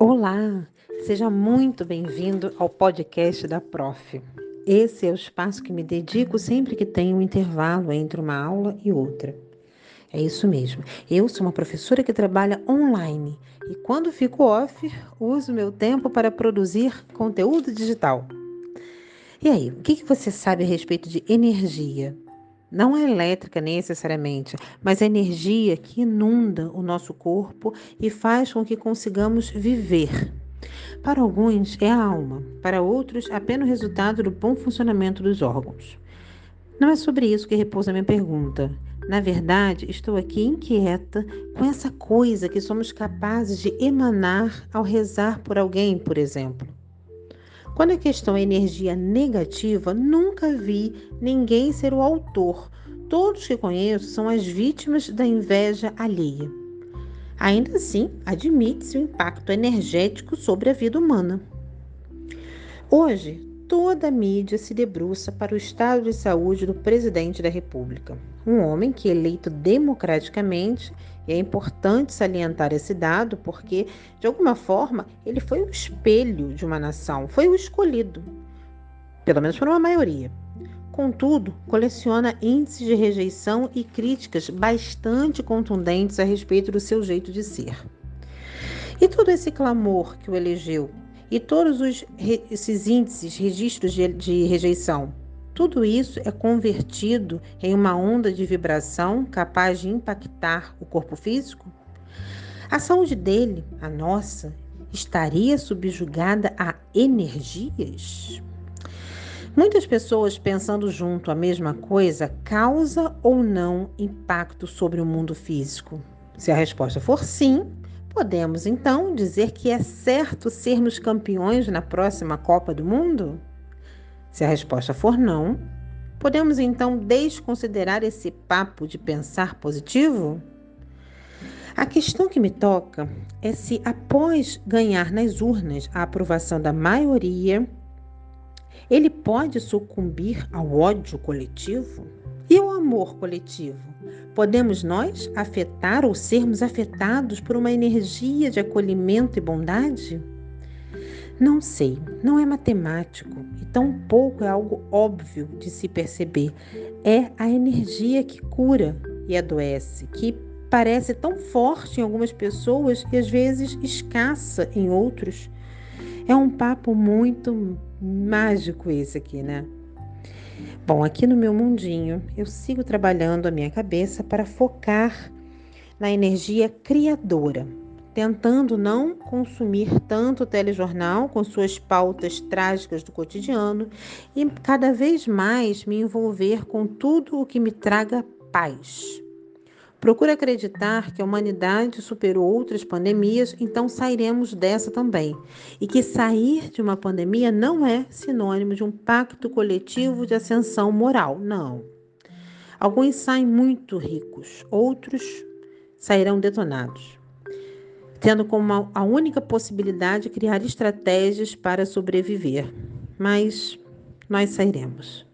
Olá, seja muito bem-vindo ao podcast da Prof. Esse é o espaço que me dedico sempre que tenho um intervalo entre uma aula e outra. É isso mesmo. Eu sou uma professora que trabalha online e quando fico off, uso meu tempo para produzir conteúdo digital. E aí, o que você sabe a respeito de energia? Não é elétrica necessariamente, mas a energia que inunda o nosso corpo e faz com que consigamos viver. Para alguns é a alma, para outros apenas o resultado do bom funcionamento dos órgãos. Não é sobre isso que repousa a minha pergunta. Na verdade, estou aqui inquieta com essa coisa que somos capazes de emanar ao rezar por alguém, por exemplo. Quando a questão é energia negativa, nunca vi ninguém ser o autor. Todos que conheço são as vítimas da inveja alheia. Ainda assim, admite-se o impacto energético sobre a vida humana. Hoje, toda a mídia se debruça para o estado de saúde do presidente da República, um homem que, eleito democraticamente, e é importante salientar esse dado porque, de alguma forma, ele foi o espelho de uma nação, foi o escolhido, pelo menos por uma maioria. Contudo, coleciona índices de rejeição e críticas bastante contundentes a respeito do seu jeito de ser. E todo esse clamor que o elegeu e todos os, esses índices, registros de, de rejeição, tudo isso é convertido em uma onda de vibração capaz de impactar o corpo físico? A saúde dele, a nossa, estaria subjugada a energias? Muitas pessoas pensando junto a mesma coisa causa ou não impacto sobre o mundo físico? Se a resposta for sim, Podemos então dizer que é certo sermos campeões na próxima Copa do Mundo? Se a resposta for não, podemos então desconsiderar esse papo de pensar positivo? A questão que me toca é se, após ganhar nas urnas a aprovação da maioria, ele pode sucumbir ao ódio coletivo? E o amor coletivo? Podemos nós afetar ou sermos afetados por uma energia de acolhimento e bondade? Não sei, não é matemático e tampouco é algo óbvio de se perceber. É a energia que cura e adoece, que parece tão forte em algumas pessoas e às vezes escassa em outros. É um papo muito mágico esse aqui, né? Bom, aqui no meu mundinho, eu sigo trabalhando a minha cabeça para focar na energia criadora, tentando não consumir tanto telejornal com suas pautas trágicas do cotidiano e cada vez mais me envolver com tudo o que me traga paz. Procuro acreditar que a humanidade superou outras pandemias, então sairemos dessa também. E que sair de uma pandemia não é sinônimo de um pacto coletivo de ascensão moral, não. Alguns saem muito ricos, outros sairão detonados, tendo como a única possibilidade criar estratégias para sobreviver. Mas nós sairemos.